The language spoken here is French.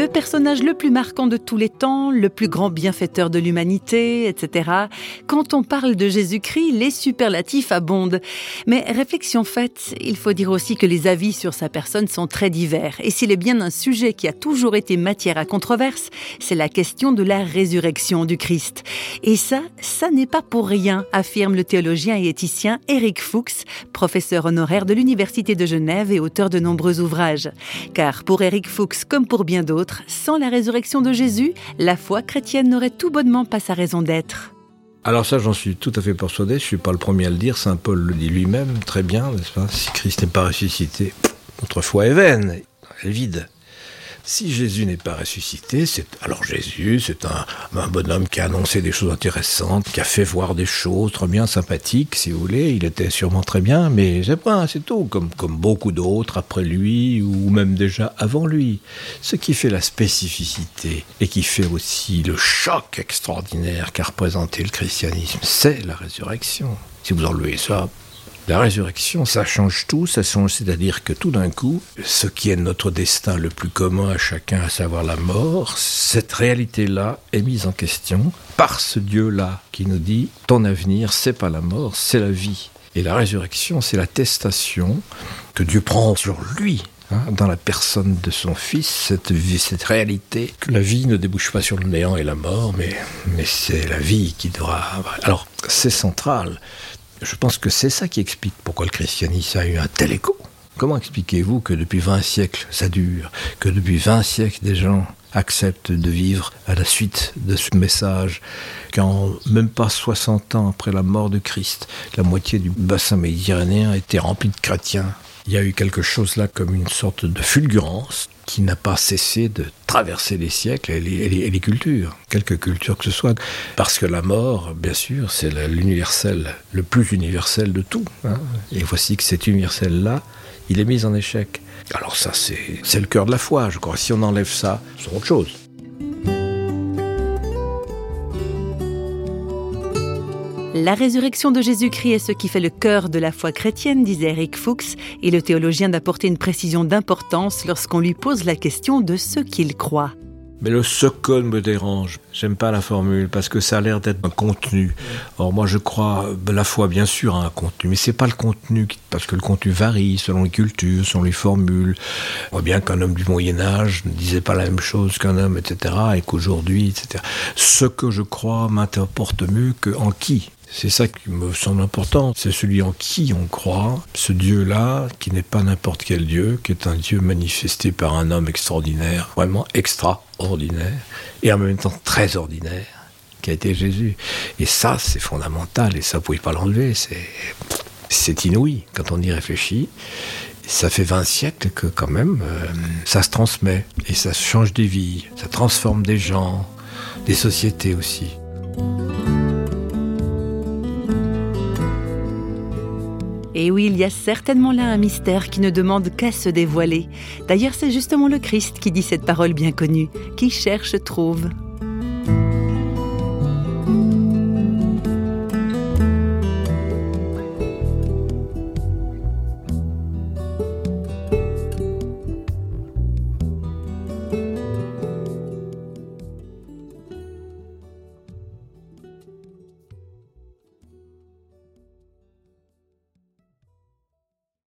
le personnage le plus marquant de tous les temps, le plus grand bienfaiteur de l'humanité, etc. Quand on parle de Jésus-Christ, les superlatifs abondent. Mais réflexion faite, il faut dire aussi que les avis sur sa personne sont très divers. Et s'il est bien un sujet qui a toujours été matière à controverse, c'est la question de la résurrection du Christ. Et ça, ça n'est pas pour rien, affirme le théologien et éthicien Éric Fuchs, professeur honoraire de l'Université de Genève et auteur de nombreux ouvrages. Car pour Éric Fuchs, comme pour bien d'autres, sans la résurrection de Jésus, la foi chrétienne n'aurait tout bonnement pas sa raison d'être. Alors ça, j'en suis tout à fait persuadé, je ne suis pas le premier à le dire, Saint Paul le dit lui-même, très bien, n'est-ce pas? Si Christ n'est pas ressuscité, notre foi est vaine, elle est vide. Si Jésus n'est pas ressuscité, c'est alors Jésus, c'est un, bonhomme qui a annoncé des choses intéressantes, qui a fait voir des choses très bien sympathiques, si vous voulez. Il était sûrement très bien, mais c'est c'est tout, comme, comme beaucoup d'autres après lui ou même déjà avant lui. Ce qui fait la spécificité et qui fait aussi le choc extraordinaire qu'a représenté le christianisme, c'est la résurrection. Si vous enlevez ça, la résurrection, ça change tout, ça change, c'est-à-dire que tout d'un coup, ce qui est notre destin le plus commun à chacun, à savoir la mort, cette réalité-là est mise en question par ce Dieu-là qui nous dit ton avenir, c'est pas la mort, c'est la vie. Et la résurrection, c'est l'attestation que Dieu prend sur lui hein, dans la personne de son Fils, cette, vie, cette réalité, que la vie ne débouche pas sur le néant et la mort, mais, mais c'est la vie qui devra... Alors, c'est central. Je pense que c'est ça qui explique pourquoi le christianisme a eu un tel écho. Comment expliquez-vous que depuis 20 siècles ça dure, que depuis 20 siècles des gens acceptent de vivre à la suite de ce message, qu'en même pas 60 ans après la mort de Christ, la moitié du bassin méditerranéen était rempli de chrétiens? Il y a eu quelque chose là comme une sorte de fulgurance qui n'a pas cessé de traverser les siècles et les, cultures, quelque culture que ce soit. Parce que la mort, bien sûr, c'est l'universel, le plus universel de tout. Hein. Et voici que cet universel-là, il est mis en échec. Alors ça, c'est le cœur de la foi, je crois. Si on enlève ça, c'est autre chose. La résurrection de Jésus-Christ est ce qui fait le cœur de la foi chrétienne, disait Eric Fuchs, et le théologien d'apporter une précision d'importance lorsqu'on lui pose la question de ce qu'il croit. Mais le socon me dérange. J'aime pas la formule parce que ça a l'air d'être un contenu. Or moi je crois la foi bien sûr a un contenu, mais c'est pas le contenu parce que le contenu varie selon les cultures, selon les formules. On voit bien qu'un homme du Moyen Âge ne disait pas la même chose qu'un homme, etc. Et qu'aujourd'hui, etc. Ce que je crois m'importe mieux que en qui? C'est ça qui me semble important, c'est celui en qui on croit, ce Dieu-là, qui n'est pas n'importe quel Dieu, qui est un Dieu manifesté par un homme extraordinaire, vraiment extraordinaire, et en même temps très ordinaire, qui a été Jésus. Et ça, c'est fondamental, et ça, vous pouvez pas l'enlever, c'est, inouï quand on y réfléchit. Ça fait 20 siècles que quand même, euh, ça se transmet, et ça change des vies, ça transforme des gens, des sociétés aussi. Et oui, il y a certainement là un mystère qui ne demande qu'à se dévoiler. D'ailleurs, c'est justement le Christ qui dit cette parole bien connue. Qui cherche trouve.